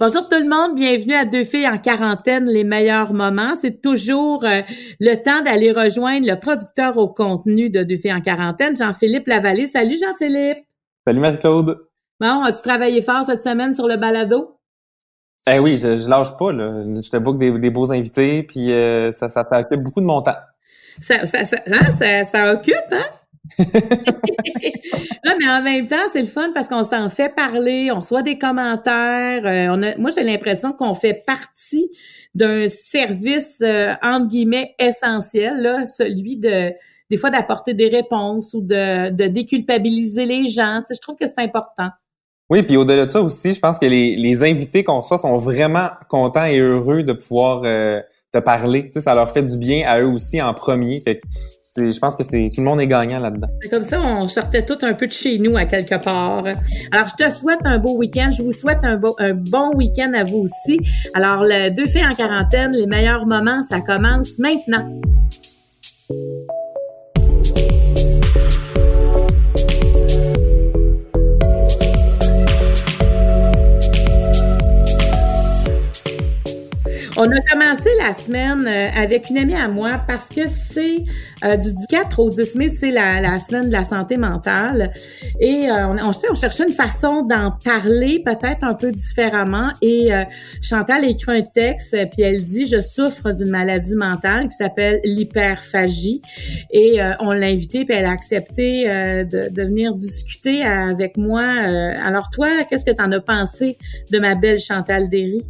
Bonjour tout le monde, bienvenue à Deux filles en quarantaine, les meilleurs moments. C'est toujours euh, le temps d'aller rejoindre le producteur au contenu de Deux filles en quarantaine, Jean-Philippe Lavallée. Salut Jean-Philippe. Salut Marie-Claude. Bon, as-tu travaillé fort cette semaine sur le balado? Eh oui, je, je lâche pas. Là. Je te book des, des beaux invités, puis euh, ça, ça, ça occupe beaucoup de mon temps. Ça, ça, ça, hein, ça, ça occupe, hein? non, mais en même temps, c'est le fun parce qu'on s'en fait parler, on reçoit des commentaires. Euh, moi, j'ai l'impression qu'on fait partie d'un service euh, entre guillemets essentiel, là, celui de des fois d'apporter des réponses ou de, déculpabiliser les gens. Je trouve que c'est important. Oui, puis au-delà de ça aussi, je pense que les, invités qu'on reçoit sont vraiment contents et heureux de pouvoir euh, te parler. Ça leur fait du bien à eux aussi en premier. Je pense que c'est tout le monde est gagnant là-dedans. Comme ça, on sortait tout un peu de chez nous à quelque part. Alors, je te souhaite un beau week-end. Je vous souhaite un, beau, un bon week-end à vous aussi. Alors, le deux filles en quarantaine, les meilleurs moments, ça commence maintenant. On a commencé la semaine euh, avec une amie à moi parce que c'est euh, du 4 au 10 mai, c'est la, semaine de la santé mentale. Et euh, on, on, on, cherchait une façon d'en parler peut-être un peu différemment. Et Chantal a écrit un texte, puis elle dit, je souffre d'une maladie mentale qui s'appelle l'hyperphagie. Et on l'a invitée, puis elle a accepté de, de, venir discuter avec moi. alors toi, qu'est-ce que tu en as pensé de ma belle Chantal Derry?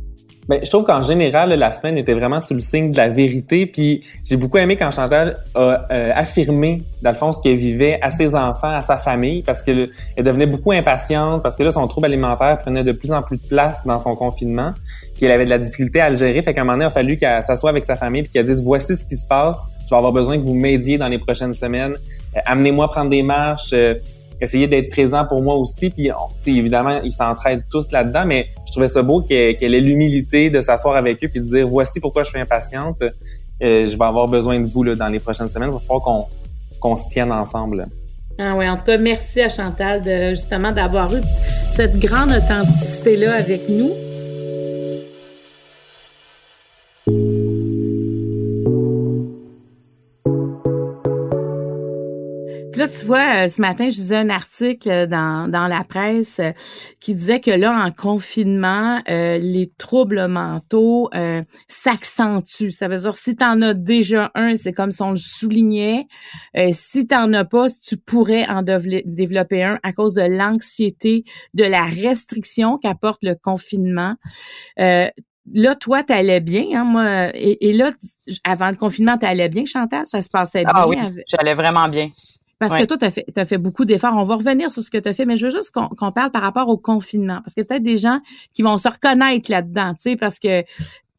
Ben, je trouve qu'en général, la semaine était vraiment sous le signe de la vérité. Puis j'ai beaucoup aimé quand Chantal a euh, affirmé, dans le qu'elle vivait à ses enfants, à sa famille, parce qu'elle devenait beaucoup impatiente, parce que là, son trouble alimentaire prenait de plus en plus de place dans son confinement, puis elle avait de la difficulté à le gérer. Fait qu'à un moment donné, il a fallu qu'elle s'assoie avec sa famille puis qu'elle dise, voici ce qui se passe, je vais avoir besoin que vous m'aidiez dans les prochaines semaines. Euh, amenez-moi prendre des marches. Euh, essayer d'être présent pour moi aussi. Puis évidemment, ils s'entraident tous là-dedans, mais je trouvais ça beau qu'elle ait l'humilité de s'asseoir avec eux et de dire voici pourquoi je suis impatiente. Euh, je vais avoir besoin de vous là, dans les prochaines semaines. Il va falloir qu'on qu'on se tienne ensemble. Ah oui, en tout cas, merci à Chantal de justement d'avoir eu cette grande authenticité-là avec nous. Là, tu vois, euh, ce matin, je lisais un article dans, dans la presse euh, qui disait que là, en confinement, euh, les troubles mentaux s'accentuent. Ça veut dire, si tu en as déjà un, c'est comme si on le soulignait. si tu n'en as pas, tu pourrais en développer un à cause de l'anxiété, de la restriction qu'apporte le confinement là, toi, tu allais bien, hein, moi. Et, là, avant le confinement, tu allais bien, Chantal? Ça se passait ah bien? Ah oui, j'allais vraiment bien. Parce que toi, tu as fait, as fait beaucoup d'efforts. On va revenir sur ce que tu as fait, mais je veux juste qu'on parle par rapport au confinement. Parce qu'il y a peut-être des gens qui vont se reconnaître là-dedans, tu sais, parce que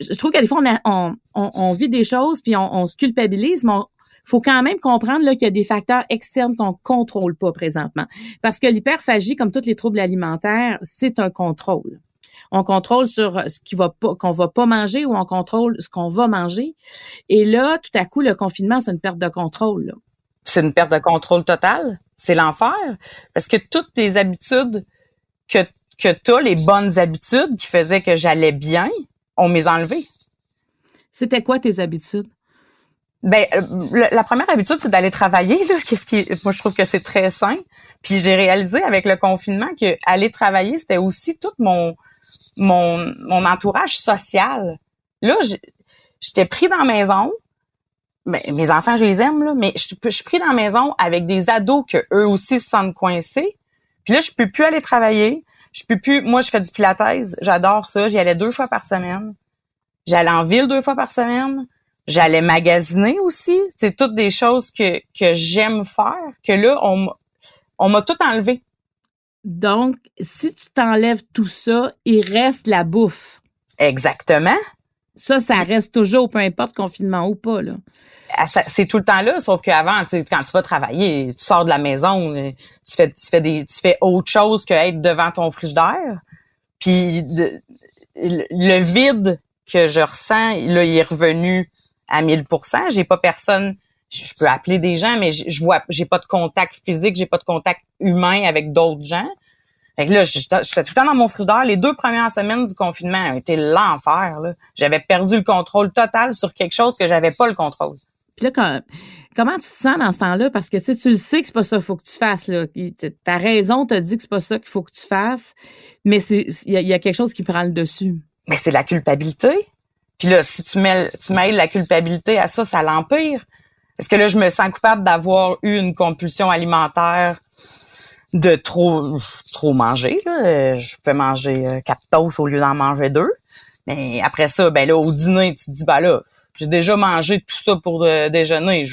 je trouve qu'à des fois, on, on, on, vit des choses, puis on, on se culpabilise, mais faut quand même comprendre qu'il y a des facteurs externes qu'on contrôle pas présentement. Parce que l'hyperphagie, comme tous les troubles alimentaires, c'est un contrôle. On contrôle sur ce qui va pas, qu'on va pas manger ou on contrôle ce qu'on va manger. Et là, tout à coup, le confinement, c'est une perte de contrôle. Là c'est une perte de contrôle totale. C'est l'enfer. Parce que toutes les habitudes que, que tu as, les bonnes habitudes qui faisaient que j'allais bien, on m'est enlevées. C'était quoi tes habitudes? Ben, euh, la première habitude, c'est d'aller travailler. Là. Qu'est-ce qui, moi, je trouve que c'est très sain. Puis j'ai réalisé avec le confinement que aller travailler, c'était aussi tout mon mon, mon entourage social. Là, j'étais pris dans la maison, mais mes enfants, je les aime, là, mais je, je, suis pris dans la maison avec des ados que eux aussi se sentent coincés. Puis là, je peux plus aller travailler. Je peux plus. Moi, je fais du pilates. J'adore ça. J'y allais deux fois par semaine. J'allais en ville deux fois par semaine. J'allais magasiner aussi. C'est toutes des choses que, que j'aime faire. Que là, on, on m'a tout enlevé. Donc, si tu t'enlèves tout ça, il reste la bouffe. Exactement. Ça, ça reste toujours, peu importe confinement ou pas, là. Ah, c'est tout le temps là, sauf qu'avant, quand tu vas travailler, tu sors de la maison, euh, tu fais, tu fais des, tu fais autre chose que être devant ton frigidaire. Puis le vide que je ressens, là, il est revenu à 1000% J'ai pas personne, je, peux appeler des gens, mais je, vois, j'ai pas de contact physique, j'ai pas de contact humain avec d'autres gens. Fait que là, je, suis tout le temps dans mon frigidaire. Les deux premières semaines du confinement ont été l'enfer. J'avais perdu le contrôle total sur quelque chose que j'avais pas le contrôle. Puis là, comment tu te sens dans ce temps-là? Parce que tu sais, tu le sais que c'est pas ça qu'il faut que tu fasses. Là. Ta raison t'a dit que c'est pas ça qu'il faut que tu fasses, mais il y, a quelque chose qui prend le dessus. Mais c'est la culpabilité. Puis là, si tu mets tu mêles la culpabilité à ça, ça l'empire. Est-ce que là, je me sens coupable d'avoir eu une compulsion alimentaire de trop trop manger. Là. Je fais manger euh, quatre toasts au lieu d'en manger deux. Mais après ça, ben là, au dîner, tu te dis, ben là, j'ai déjà mangé tout ça pour le déjeuner.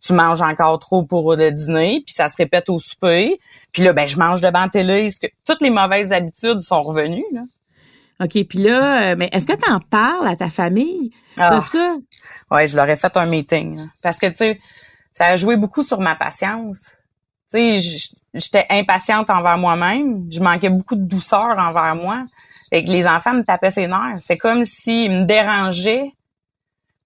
tu manges encore trop pour le dîner, puis ça se répète au souper. Puis là, ben je mange devant la télé. Que, toutes les mauvaises habitudes sont revenues. Là. OK, puis là, euh, mais est-ce que tu en parles à ta famille de ah. ça? Oui, je leur ai fait un meeting. parce que, tu sais, ça a joué beaucoup sur ma patience. Tu sais, j'étais impatiente envers moi-même. Je manquais beaucoup de douceur envers moi. Et que les enfants me tapaient ses nerfs. C'est comme s'ils me dérangeaient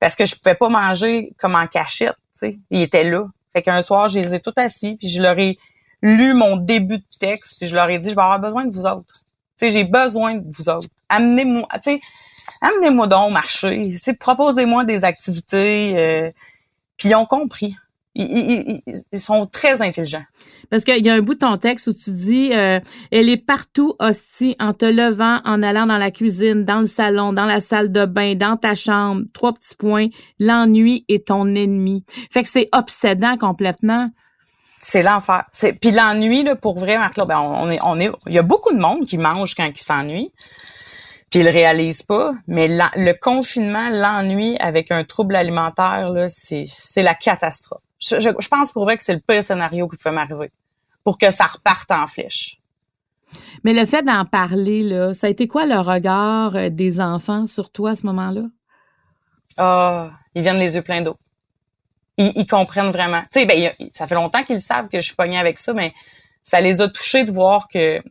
parce que je pouvais pas manger comme en cachette. Tu sais. Ils étaient là. Fait qu'un soir, je les ai tout assis, puis je leur ai lu mon début de texte, puis je leur ai dit, je vais avoir besoin de vous autres. Tu sais, j'ai besoin de vous autres. Amenez-moi, tu sais, amenez-moi donc au marché. proposez-moi des activités. Euh, puis ils ont compris ils, sont très intelligents. Parce qu'il y a un bout de ton texte où tu dis euh, elle est partout hostie en te levant, en allant dans la cuisine, dans le salon, dans la salle de bain, dans ta chambre. Trois petits points. L'ennui est ton ennemi. Fait que c'est obsédant complètement. C'est l'enfer. C'est puis l'ennui là pour vrai Marc ben on est on est il y a beaucoup de monde qui mange quand il s'ennuie. Puis ils le réalisent pas, mais le confinement, l'ennui avec un trouble alimentaire là, c'est c'est la catastrophe je, je, pense pour vrai que c'est le pire scénario qui peut m'arriver pour que ça reparte en flèche. Mais le fait d'en parler, là, ça a été quoi le regard euh, des enfants sur toi à ce moment-là? Ah, ils viennent les yeux pleins d'eau. Ils, ils, comprennent vraiment. Tu sais, ben, ça fait longtemps qu'ils savent que je suis pognée avec ça, mais ça les a touchés de voir que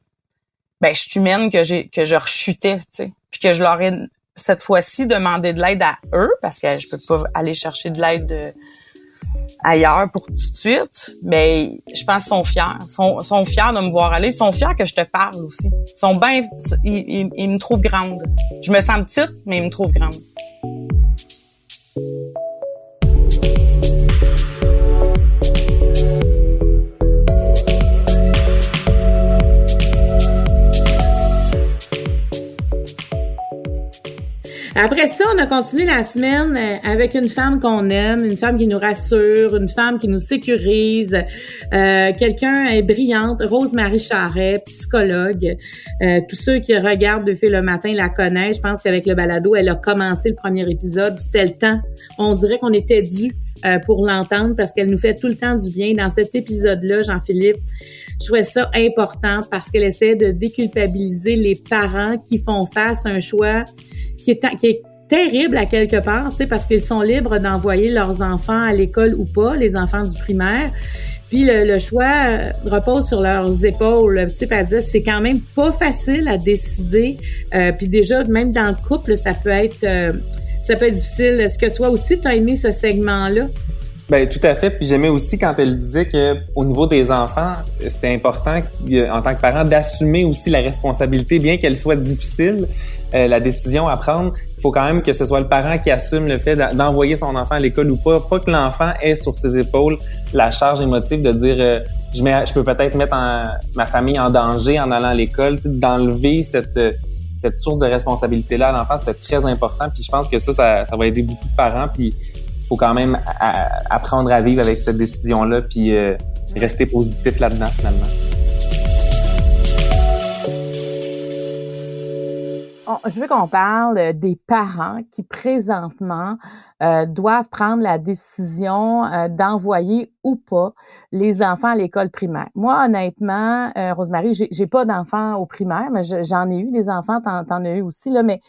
ben, je suis humaine, que j'ai que je rechutais, tu sais. Puis que je leur ai cette fois-ci demandé de l'aide à eux, parce que je peux pas aller chercher de l'aide de ailleurs pour tout de suite, mais je pense qu'ils sont fiers. Ils sont, sont fiers de me voir aller. Ils sont fiers que je te parle aussi. Sont bien... Ils me trouvent grande. Je me sens petite, mais ils me trouvent grande. Après ça, on a continué la semaine euh, avec une femme qu'on aime, une femme qui nous rassure, une femme qui nous sécurise, euh, quelqu'un brillante, Rose-Marie Charret, psychologue. Euh, tous ceux qui regardent De le matin la connaissent. Je pense qu'avec le balado, elle a commencé le premier épisode. C'était le temps. On dirait qu'on était dû euh, pour l'entendre parce qu'elle nous fait tout le temps du bien. Dans cet épisode-là, Jean-Philippe, je trouvais ça important parce qu'elle essaie de déculpabiliser les parents qui font face à un choix qui est, qui est terrible à quelque part, parce qu'ils sont libres d'envoyer leurs enfants à l'école ou pas, les enfants du primaire. Puis le, choix euh, repose sur leurs épaules. Tu sais, dire, c'est quand même pas facile à décider. Euh, puis déjà, même dans le couple, ça peut être, euh, ça peut être difficile. Est-ce que toi aussi, tu as aimé ce segment-là? Ben tout à fait. Puis j'aimais aussi quand elle disait que au niveau des enfants, c'était important en tant que parent d'assumer aussi la responsabilité, bien qu'elle soit difficile, euh, la décision à prendre. Il faut quand même que ce soit le parent qui assume le fait d'envoyer son enfant à l'école ou pas, pas que l'enfant ait sur ses épaules la charge émotive de dire euh, je, mets, je peux peut-être mettre ma famille en danger en allant à l'école, d'enlever cette cette source de responsabilité là à l'enfant, c'était très important. Puis je pense que ça, ça, ça va aider beaucoup de parents. Puis faut quand même apprendre à vivre avec cette décision-là, puis euh, rester positif là-dedans finalement. je veux qu'on parle des parents qui présentement euh, doivent prendre la décision euh, d'envoyer ou pas les enfants à l'école primaire. Moi, honnêtement, euh, Rosemary, j'ai pas d'enfants au primaire, mais j'en ai eu des enfants, t'en, en as eu aussi là, mais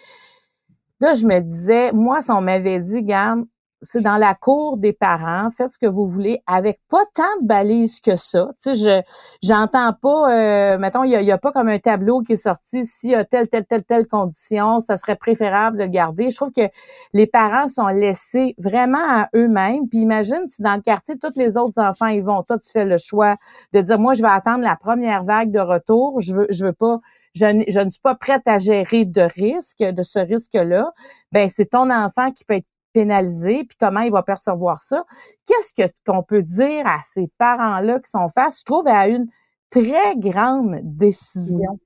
Là, je me disais, moi, si on m'avait dit, garde, c'est dans la cour des parents, faites ce que vous voulez, avec pas tant de balises que ça. Tu sais, je j'entends pas, euh, mettons, il y a, pas comme un tableau qui est sorti, s'il y a telle, telle, telle, telle condition, ça serait préférable de le garder. Je trouve que les parents sont laissés vraiment à eux-mêmes. Puis imagine si dans le quartier, tous les autres enfants y vont. Toi, tu fais le choix de dire, moi, je vais attendre la première vague de retour. Je veux, je veux pas je, je, ne suis pas prête à gérer de risque, de ce risque-là, ben c'est ton enfant qui peut être pénalisé, puis comment il va percevoir ça. Qu'est-ce que qu'on peut dire à ces parents-là qui sont face, je trouve, à une très grande décision?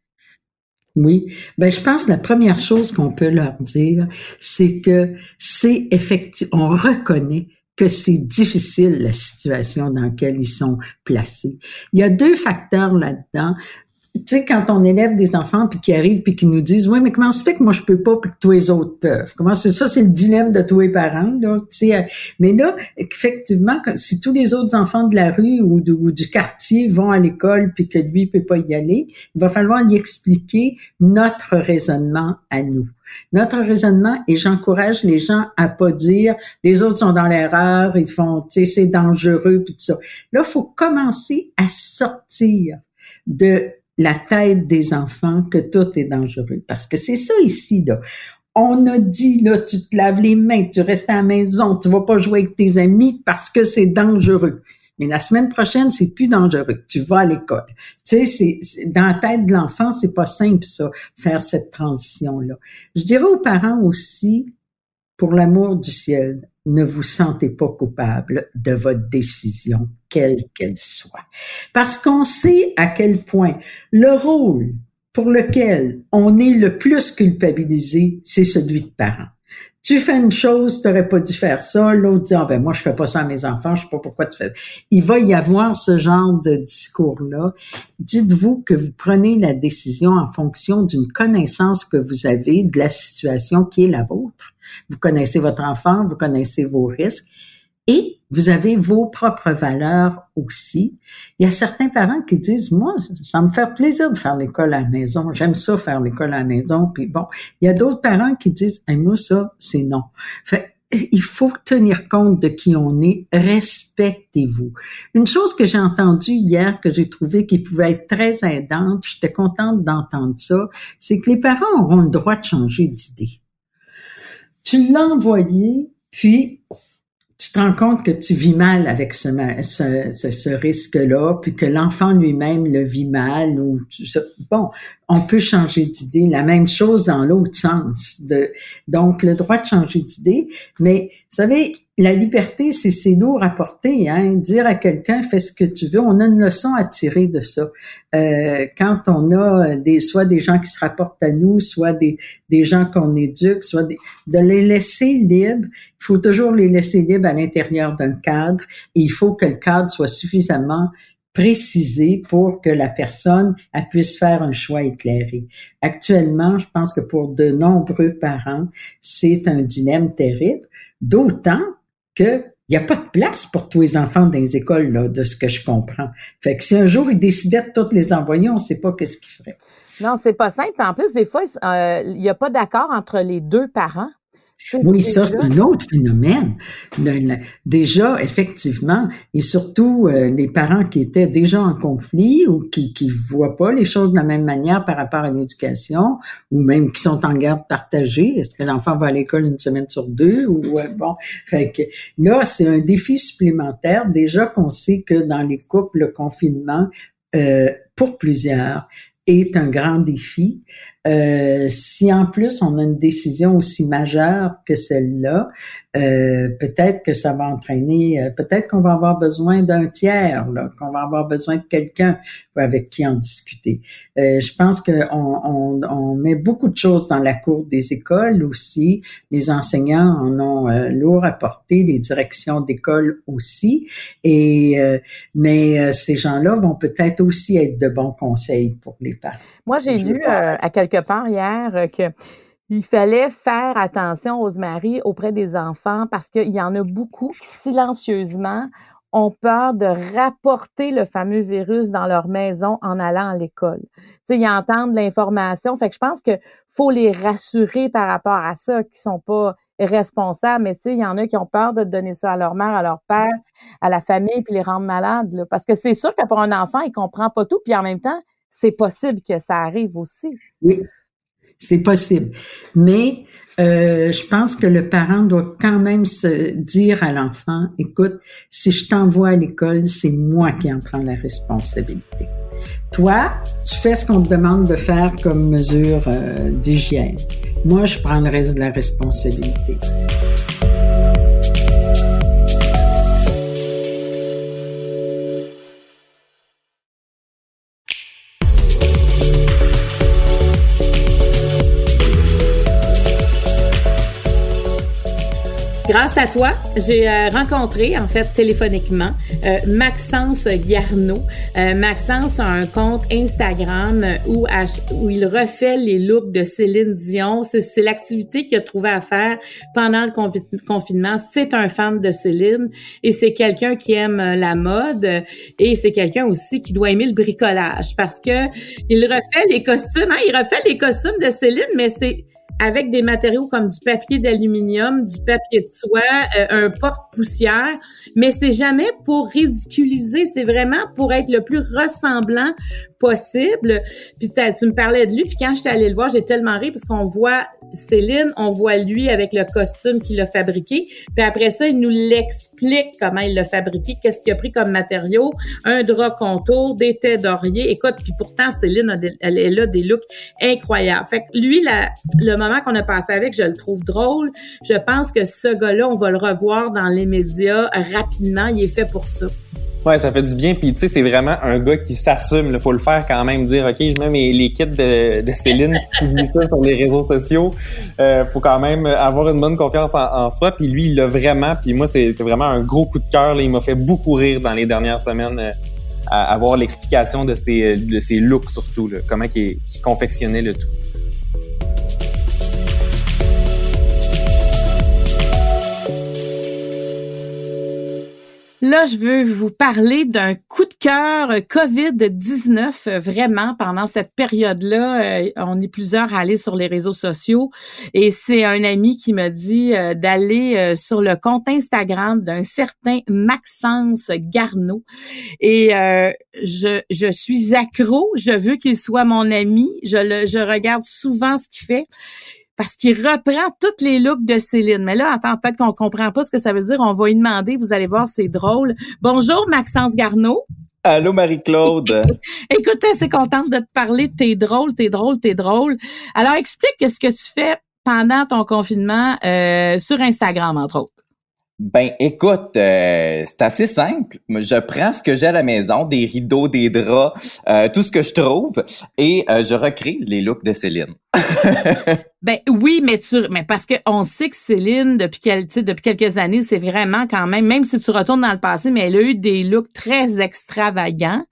Oui, ben je pense que la première chose qu'on peut leur dire, c'est que c'est effectivement, on reconnaît que c'est difficile la situation dans laquelle ils sont placés. Il y a deux facteurs là-dedans tu sais, quand on élève des enfants puis qui arrivent puis qui nous disent, oui, mais comment se fait que moi je peux pas puis que tous les autres peuvent? Comment c'est ça, c'est le dilemme de tous les parents là. Tu sais, euh, mais là, effectivement, si tous les autres enfants de la rue ou, du quartier vont à l'école puis que lui peut pas y aller, il va falloir y expliquer notre raisonnement à nous. Notre raisonnement, et j'encourage les gens à pas dire les autres sont dans l'erreur, ils font, tu sais, c'est dangereux puis tout ça. Là, faut commencer à sortir de la tête des enfants que tout est dangereux. Parce que c'est ça ici, là. On a dit, là, tu te laves les mains, tu restes à la maison, tu vas pas jouer avec tes amis parce que c'est dangereux. Mais la semaine prochaine, c'est plus dangereux. Tu vas à l'école. Tu sais, c'est, dans la tête de l'enfant, c'est pas simple, ça, faire cette transition-là. Je dirais aux parents aussi, pour l'amour du ciel, ne vous sentez pas coupable de votre décision, quelle qu'elle soit. Parce qu'on sait à quel point le rôle pour lequel on est le plus culpabilisé, c'est celui de parent tu fais une chose, tu n'aurais pas dû faire ça. L'autre dit, ah ben moi, je fais pas ça à mes enfants, je sais pas pourquoi tu fais. Il va y avoir ce genre de discours-là. Dites-vous que vous prenez la décision en fonction d'une connaissance que vous avez de la situation qui est la vôtre. Vous connaissez votre enfant, vous connaissez vos risques et vous avez vos propres valeurs aussi. Il y a certains parents qui disent, moi, ça me fait plaisir de faire l'école à la maison. J'aime ça faire l'école à la maison. Puis bon, il y a d'autres parents qui disent, moi, ça, c'est non. Fait, il faut tenir compte de qui on est. Respectez-vous. Une chose que j'ai entendue hier, que j'ai trouvé qui pouvait être très aidante, j'étais contente d'entendre ça, c'est que les parents auront le droit de changer d'idée. Tu l'as envoyé, puis tu te rends compte que tu vis mal avec ce, risque-là, puis que l'enfant lui-même le vit mal. Ou, bon, on peut changer d'idée. La même chose dans l'autre sens. De, donc, le droit de changer d'idée. Mais, vous savez, la liberté, c'est c'est lourd à porter. Hein? Dire à quelqu'un fais ce que tu veux, on a une leçon à tirer de ça. Euh, quand on a des soit des gens qui se rapportent à nous, soit des, des gens qu'on éduque, soit des, de les laisser libres. Il faut toujours les laisser libres à l'intérieur d'un cadre. Et il faut que le cadre soit suffisamment précisé pour que la personne elle puisse faire un choix éclairé. Actuellement, je pense que pour de nombreux parents, c'est un dilemme terrible, d'autant que il n'y a pas de place pour tous les enfants dans les écoles, là, de ce que je comprends. Fait que si un jour ils décidaient de toutes les envoyer, on ne sait pas qu'est-ce qu'ils feraient. Non, c'est pas simple. En plus, des fois, euh, il n'y a pas d'accord entre les deux parents. Oui, ça, c'est un autre phénomène. déjà, effectivement, et surtout euh, les parents qui étaient déjà en conflit ou qui qui voient pas les choses de la même manière par rapport à l'éducation, ou même qui sont en garde partagée. Est-ce que l'enfant va à l'école une semaine sur deux ou bon, fait que là, c'est un défi supplémentaire. Déjà qu'on sait que dans les couples, le confinement euh, pour plusieurs est un grand défi. Euh, si en plus on a une décision aussi majeure que celle-là, euh, peut-être que ça va entraîner, euh, peut-être qu'on va avoir besoin d'un tiers, qu'on va avoir besoin de quelqu'un avec qui en discuter. Euh, je pense qu'on on, on, met beaucoup de choses dans la cour des écoles aussi. Les enseignants en ont euh, lourd à porter, les directions d'école aussi. Et mais ces gens-là vont peut-être aussi être de bons conseils pour les parents. Moi, j'ai lu à quelques part hier euh, que il fallait faire attention, aux maris auprès des enfants parce qu'il y en a beaucoup qui silencieusement ont peur de rapporter le fameux virus dans leur maison en allant à l'école. Tu ils entendent l'information. Fait que je pense que faut les rassurer par rapport à ça, qui sont pas responsables. Mais tu sais, il y en a qui ont peur de donner ça à leur mère, à leur père, à la famille, puis les rendre malades. Parce que c'est sûr que pour un enfant, il comprend pas tout, puis en même temps, c'est possible que ça arrive aussi. Oui, c'est possible. Mais euh, je pense que le parent doit quand même se dire à l'enfant, écoute, si je t'envoie à l'école, c'est moi qui en prends la responsabilité. Toi, tu fais ce qu'on te demande de faire comme mesure euh, d'hygiène. Moi, je prends de la responsabilité. Grâce à toi, j'ai euh, rencontré, en fait, téléphoniquement, euh, Maxence Garneau. Euh, Maxence a un compte Instagram où, où il refait les looks de Céline Dion. C'est l'activité qu'il a trouvé à faire pendant le confinement. C'est un fan de Céline et c'est quelqu'un qui aime la mode et c'est quelqu'un aussi qui doit aimer le bricolage parce que il refait les costumes. Hein, il refait les costumes de Céline, mais c'est avec des matériaux comme du papier d'aluminium, du papier de soie, euh, un porte-poussière, mais c'est jamais pour ridiculiser, c'est vraiment pour être le plus ressemblant possible. Puis tu me parlais de lui, puis quand j'étais allée le voir, j'ai tellement ri parce qu'on voit Céline, on voit lui avec le costume qu'il a fabriqué, puis après ça, il nous l'explique comment il l'a fabriqué, qu'est-ce qu'il a pris comme matériaux, un drap contour, des têtes d'oreiller. Écoute, puis pourtant Céline a elle, elle a des looks incroyables. Fait que lui, la, le moment qu'on a passé avec, je le trouve drôle. Je pense que ce gars-là, on va le revoir dans les médias rapidement. Il est fait pour ça. Ouais, ça fait du bien. Puis tu sais, c'est vraiment un gars qui s'assume. Il faut le faire quand même. Dire, ok, je mets mes, les kits de, de Céline, publie ça sur les réseaux sociaux. Euh, faut quand même avoir une bonne confiance en, soi. Puis lui, il l'a vraiment. Puis moi, c'est vraiment un gros coup de cœur. Il m'a fait beaucoup rire dans les dernières semaines. Euh, à avoir l'explication de ses, de ses looks surtout, là, comment il, il confectionnait le tout. Là, je veux vous parler d'un coup de cœur COVID-19, vraiment, pendant cette période-là. Euh, on est plusieurs à aller sur les réseaux sociaux et c'est un ami qui m'a dit euh, d'aller euh, sur le compte Instagram d'un certain Maxence Garneau. Et je, je suis accro, je veux qu'il soit mon ami, je, le, je regarde souvent ce qu'il fait parce qu'il reprend toutes les looks de Céline. Mais là, attends, peut-être qu'on comprend pas ce que ça veut dire. On va lui demander. Vous allez voir, c'est drôle. Bonjour, Maxence Garneau. Allô, Marie-Claude. Écoute, c'est contente de te parler. T'es drôle, t'es drôle, t'es drôle. Alors, explique ce que tu fais pendant ton confinement euh, sur Instagram, entre autres. Ben écoute, euh, c'est assez simple. Je prends ce que j'ai à la maison, des rideaux, des draps, euh, tout ce que je trouve, et euh, je recrée les looks de Céline. ben oui, mais tu, mais parce que on sait que Céline depuis depuis quelques années, c'est vraiment quand même, même si tu retournes dans le passé, mais elle a eu des looks très extravagants.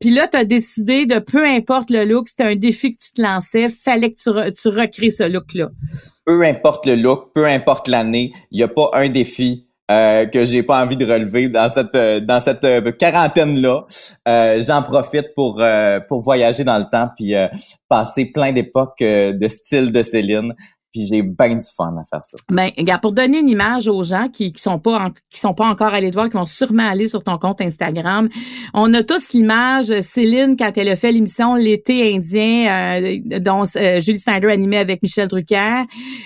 Puis là, tu décidé de peu importe le look, c'était un défi que tu te lançais, fallait que tu, tu recrées ce look-là peu importe le look, peu importe l'année, il n'y a pas un défi euh, que j'ai pas envie de relever dans cette euh, dans cette euh, quarantaine là. J'en profite pour pour voyager dans le temps puis passer plein d'époques de style de Céline puis j'ai bien du fun à faire ça. Ben, regarde, pour donner une image aux gens qui qui sont pas qui sont pas encore allés te voir, qui vont sûrement aller sur ton compte Instagram, on a tous l'image Céline quand elle a fait l'émission L'été indien euh, dont euh, Julie Snyder animait avec Michel Drucker.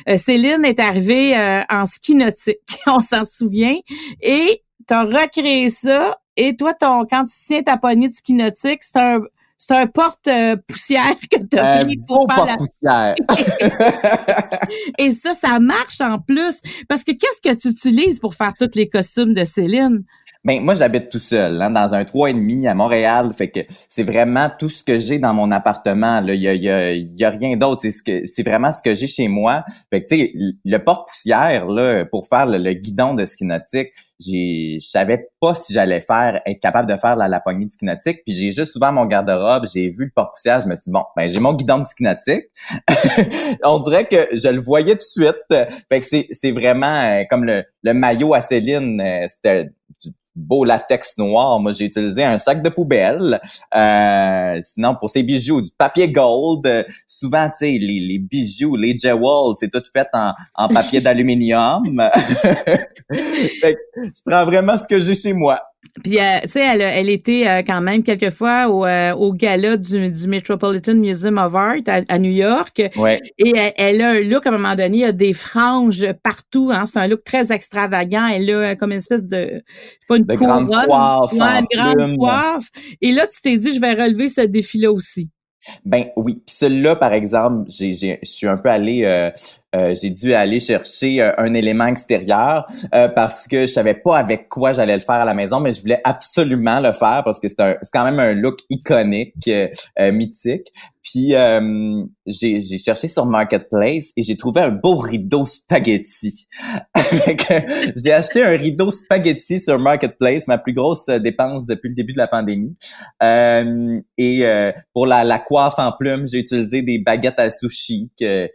Euh, Céline est arrivée en ski nautique, on s'en souvient, et tu as recréé ça. Et toi, ton quand tu tiens ta poignée de ski nautique, c'est un c'est un porte-poussière que tu as pris pour faire la... Et ça, ça marche en plus. Parce que qu'est-ce que tu utilises pour faire tous les costumes de Céline? Ben moi j'habite tout seul, hein, dans un trois et demi à Montréal, fait que c'est vraiment tout ce que j'ai dans mon appartement. Là, il y a, y a, y a rien d'autre. C'est ce que c'est vraiment ce que j'ai chez moi. Fait que tu sais, le porte-poussière là pour faire le, guidon de ski nautique, j'ai, je savais pas si j'allais faire être capable de faire la, la poignée de ski nautique. Puis j'ai juste ouvert mon garde-robe, j'ai vu le porte-poussière, je me suis dit bon, ben j'ai mon guidon de ski nautique. On dirait que je le voyais tout de suite. Fait que c'est c'est vraiment euh, comme le, le maillot à Céline, euh, c'était beau latex noir. Moi, j'ai utilisé un sac de poubelle. Euh, sinon, pour ces bijoux, du papier gold. Euh, souvent, tu sais, les, les, bijoux, les jewels, c'est tout fait en, en papier d'aluminium. je prends vraiment ce que j'ai chez moi. Puis, euh, tu sais, elle, elle était euh, quand même quelquefois au, euh, au gala du, du, Metropolitan Museum of Art à, New York. Ouais. Et elle, a un look, à un moment donné, il y a des franges partout. Hein, c'est un look très extravagant. Elle a comme une espèce de, pas une de couronne, grande coiffe, une grande coiffe. Et là, tu t'es dit, je vais relever ce défi-là aussi. Ben oui, puis celui-là, par exemple, j'ai, je suis un peu allé euh, euh, j'ai dû aller chercher euh, un élément extérieur euh, parce que je savais pas avec quoi j'allais le faire à la maison, mais je voulais absolument le faire parce que c'est, quand même un look iconique, mythique. Puis j'ai, cherché sur Marketplace et j'ai trouvé un beau rideau spaghetti. j'ai acheté un rideau spaghetti sur Marketplace, ma plus grosse dépense depuis le début de la pandémie. et pour la, la coiffe en plumes, j'ai utilisé des baguettes à sushi que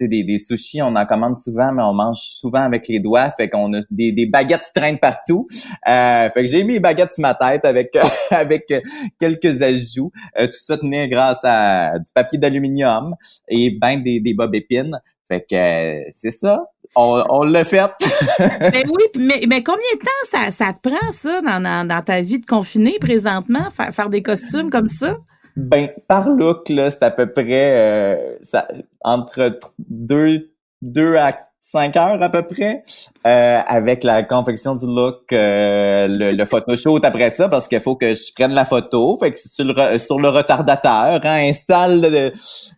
des, des sushis, on en commande souvent, mais on mange souvent avec les doigts. Fait qu'on a des, des baguettes qui traînent partout. Euh, fait que j'ai mis les baguettes sur ma tête avec avec quelques ajouts. Euh, tout ça tenait grâce à du papier d'aluminium et ben des, des bobes épines. Fait que euh, c'est ça. On, on l'a fait. mais ben oui, mais, mais combien de temps ça, ça te prend, ça, dans, dans, dans ta vie de confiné présentement, faire, faire des costumes comme ça? Ben, par look, là, c'est à peu près euh, ça, entre deux, deux à 5 heures à peu près, euh, avec la confection du look, euh, le, le photoshoot après ça, parce qu'il faut que je prenne la photo. Fait que sur le, sur le retardateur, hein, installe le,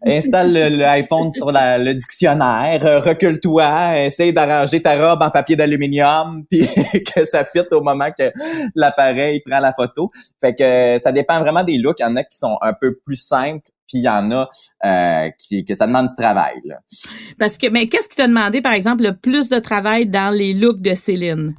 installe l'iPhone sur le dictionnaire, euh, recule-toi, essaye d'arranger ta robe en papier d'aluminium, puis que ça fitte au moment que l'appareil prend la photo. Fait que ça dépend vraiment des looks. Il y en a qui sont un peu plus simples puis il y en a euh, qui, que ça demande du travail. Là. Parce que, mais qu'est-ce qui t'a demandé, par exemple, le plus de travail dans les looks de Céline?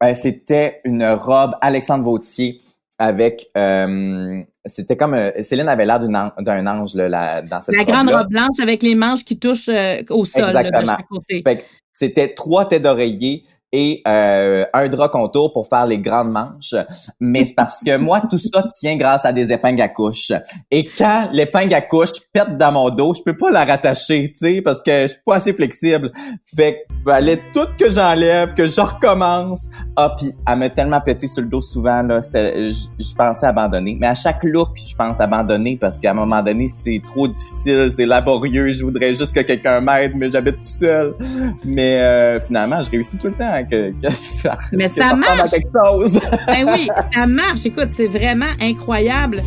Ben, c'était une robe Alexandre Vautier avec euh, c'était comme euh, Céline avait l'air d'un ange là, dans cette la grande robe blanche avec les manches qui touchent au sol là, de chaque côté. C'était trois têtes d'oreiller et euh, un drap contour pour faire les grandes manches. Mais c'est parce que moi, tout ça tient grâce à des épingles à couche. Et quand l'épingle à couche pète dans mon dos, je peux pas la rattacher, tu sais, parce que je suis pas assez flexible. Fait que fallait tout que j'enlève, que je recommence. Ah, puis elle m'a tellement pété sur le dos souvent, là, je pensais abandonner. Mais à chaque look, je pense abandonner parce qu'à un moment donné, c'est trop difficile, c'est laborieux, je voudrais juste que quelqu'un m'aide, mais j'habite tout seul. Mais euh, finalement, je réussis tout le temps que, ça, Mais ça, marche. ben oui, ça marche. Écoute, c'est vraiment incroyable.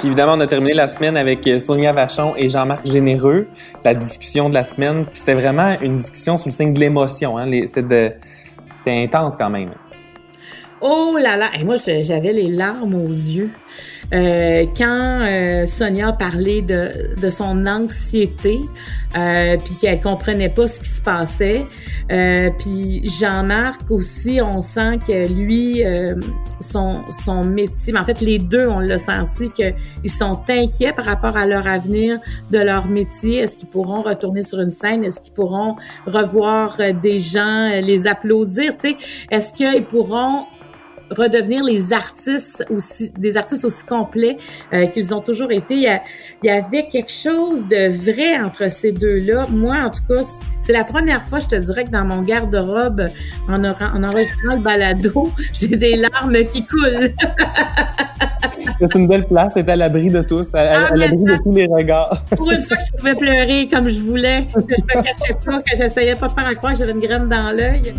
Puis évidemment, on a terminé la semaine avec euh, Sonia Vachon et Jean-Marc Généreux, la discussion de la semaine. Puis c'était vraiment une discussion sous le signe de l'émotion. Hein? C'était intense quand même. Oh là là! Et moi, j'avais les larmes aux yeux. Euh, quand euh, Sonia parlait de, de son anxiété, euh, puis qu'elle comprenait pas ce qui se passait, euh, puis Jean-Marc aussi, on sent que lui, euh, son, son métier, mais en fait les deux, on l'a senti qu'ils sont inquiets par rapport à leur avenir de leur métier. Est-ce qu'ils pourront retourner sur une scène? Est-ce qu'ils pourront revoir des gens, les applaudir? Tu sais, est-ce qu'ils pourront redevenir les artistes aussi, des artistes aussi complets euh, qu'ils ont toujours été. Il y, avait quelque chose de vrai entre ces deux-là. Moi, en tout cas, c'est la première fois, je te dirais, que dans mon garde-robe, en, en enregistrant le balado, j'ai des larmes qui coulent. c'est une belle place, c'est à l'abri de tous, à, ah, l'abri de tous les regards. Pour une fois que je pouvais pleurer comme je voulais, que je me cachais pas, que j'essayais pas de faire à croire que j'avais une graine dans l'œil.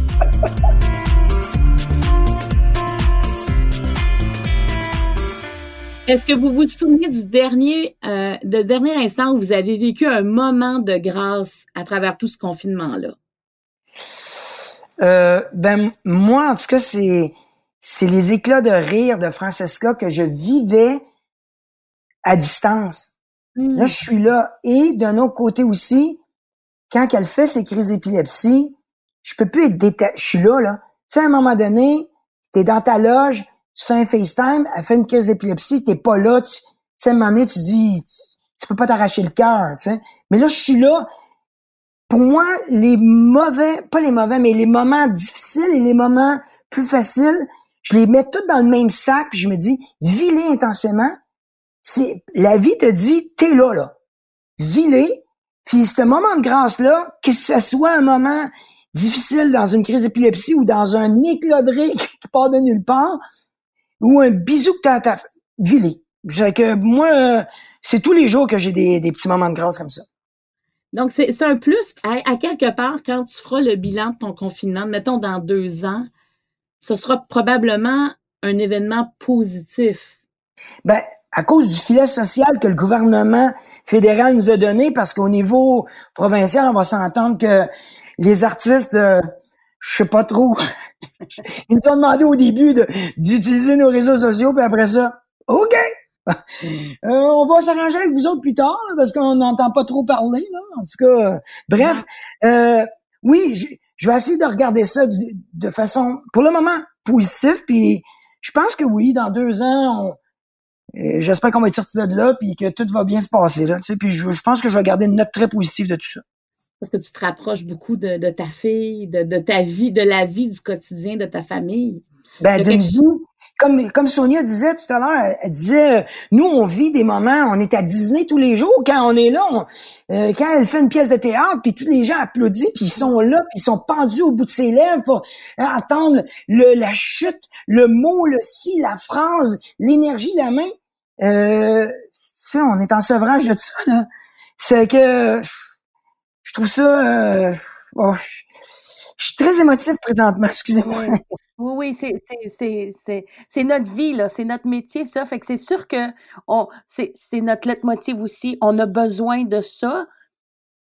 Est-ce que vous vous souvenez du dernier, euh, de dernier instant où vous avez vécu un moment de grâce à travers tout ce confinement-là? Euh, ben moi, en tout cas, c'est c'est les éclats de rire de Francesca que je vivais à distance. Hmm. Là, je suis là. Et d'un autre côté aussi, quand elle fait ses crises d'épilepsie, je peux plus être détaché. Je suis là, là. Tu sais, à un moment donné, t'es dans ta loge, tu fais un FaceTime, elle fait une crise d'épilepsie, t'es pas là, tu sais, à un moment donné, tu dis, tu, peux pas t'arracher le cœur, tu sais. Mais là, je suis là. Pour moi, les mauvais, pas les mauvais, mais les moments difficiles et les moments plus faciles, je les mets tous dans le même sac, puis je me dis, vis-les intensément. C'est, la vie te dit, t'es là, là. Vis-les. Puis ce moment de grâce-là, que ce soit un moment difficile dans une crise d'épilepsie ou dans un éclat qui part de nulle part, ou un bisou que t'as, t'as vis-les. que moi, c'est tous les jours que j'ai des, des petits moments de grâce comme ça. Donc, c'est un plus. À, quelque part, quand tu feras le bilan de ton confinement, mettons dans deux ans, ce sera probablement un événement positif. Ben, à cause du filet social que le gouvernement fédéral nous a donné, parce qu'au niveau provincial, on va s'entendre que les artistes, euh, je sais pas trop, ils nous ont demandé au début d'utiliser nos réseaux sociaux, puis après ça, OK! Euh, on va s'arranger avec vous autres plus tard, parce qu'on n'entend pas trop parler. Là. En tout cas, euh, bref, euh, oui, je, je, vais essayer de regarder ça de, façon, pour le moment, positive. Puis je pense que oui, dans deux ans, j'espère qu'on va être sorti de là, puis que tout va bien se passer. Là, tu sais, puis je, pense que je vais garder une note très positive de tout ça. Parce que tu te rapproches beaucoup de, de ta fille, de, de, ta vie, de la vie du quotidien de ta famille. Ben, d'une vie, comme, comme Sonia disait tout à l'heure, elle, disait, nous, on vit des moments, on est à Disney tous les jours. Quand on est là, euh, quand elle fait une pièce de théâtre, puis tous les gens applaudissent, puis ils sont là, puis ils sont pendus au bout de ses lèvres pour entendre le, la chute, le mot, le si, la phrase, l'énergie, la main. Euh, ça, on est en sevrage de ça. Là. C'est que je trouve ça... Euh, oh, je suis très émotive présentement, excusez-moi. Oui, oui, c'est notre vie, là, c'est notre métier, ça. Fait que c'est sûr que c'est notre leitmotiv aussi. On a besoin de ça.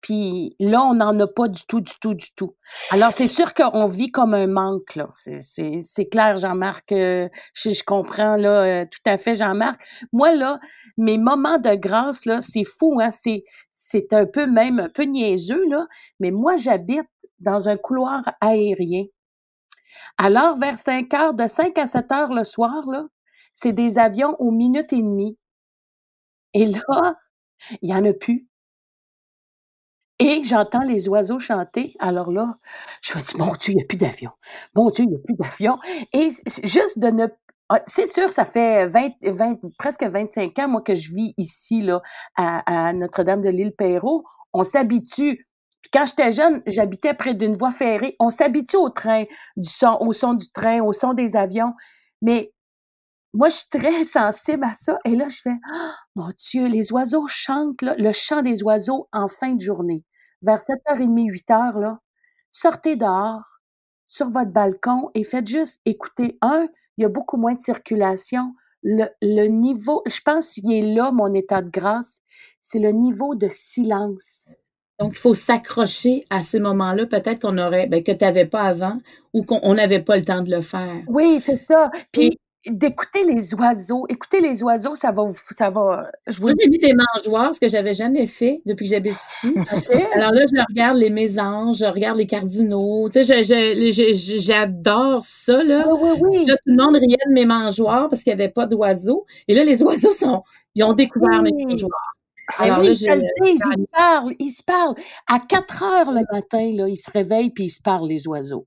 Puis là, on n'en a pas du tout, du tout, du tout. Alors, c'est sûr qu'on vit comme un manque, là. C'est clair, Jean-Marc. Euh, je, je, comprends, là, euh, tout à fait, Jean-Marc. Moi, là, mes moments de grâce, là, c'est fou, hein. C'est un peu même un peu niaiseux, là. Mais moi, j'habite dans un couloir aérien. Alors, vers 5 heures, de 5 à 7 heures le soir, là, c'est des avions aux minutes et demie. Et là, il n'y en a plus. Et j'entends les oiseaux chanter. Alors là, je me dis, mon Dieu, il n'y a plus d'avion. Mon Dieu, il n'y a plus d'avion. Et juste de ne c'est sûr, ça fait 20, 20, presque 25 ans, moi, que je vis ici, là, à, à Notre-Dame de l'île Perrault. On s'habitue quand j'étais jeune, j'habitais près d'une voie ferrée. On s'habitue au train, au son du train, au son des avions. Mais moi, je suis très sensible à ça. Et là, je fais, oh, mon Dieu, les oiseaux chantent, le chant des oiseaux en fin de journée. Vers 7h30, 8h, là, sortez dehors, sur votre balcon et faites juste écouter. Un, il y a beaucoup moins de circulation. Le, le niveau, je pense qu'il est là, mon état de grâce, c'est le niveau de silence. Donc, il faut s'accrocher à ces moments-là, peut-être qu'on aurait, ben, que tu n'avais pas avant ou qu'on n'avait pas le temps de le faire. Oui, c'est ça. Puis, d'écouter les oiseaux. Écouter les oiseaux, ça va, ça va. Je vous j'ai mis des mangeoires, ce que j'avais jamais fait depuis que j'habite ici. Alors là, je regarde les mésanges, je regarde les cardinaux. Tu sais, j'adore ça là. Oui, oui, oui. Là, tout le monde riait de mes mangeoires parce qu'il n'y avait pas d'oiseaux. Et là, les oiseaux sont, ils ont découvert mes mangeoires. Ah Alors, oui, là, ils se parlent, ils se parlent. À 4 heures le matin, là, ils se réveillent puis ils se parlent, les oiseaux.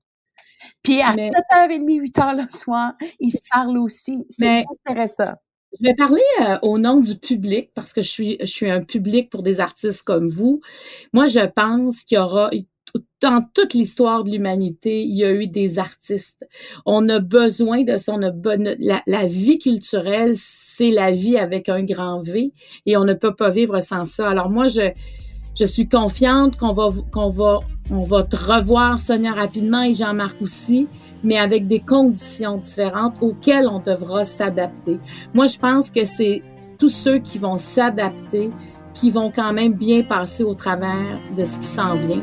Puis à 7h30, 8h le soir, ils se parlent aussi. C'est intéressant. Je vais parler euh, au nom du public parce que je suis, je suis un public pour des artistes comme vous. Moi, je pense qu'il y aura, dans toute l'histoire de l'humanité, il y a eu des artistes. On a besoin de son, la, la vie culturelle, c'est la vie avec un grand V et on ne peut pas vivre sans ça. Alors moi, je, je suis confiante qu'on va, qu'on va, on va te revoir, Sonia, rapidement et Jean-Marc aussi, mais avec des conditions différentes auxquelles on devra s'adapter. Moi, je pense que c'est tous ceux qui vont s'adapter qui vont quand même bien passer au travers de ce qui s'en vient.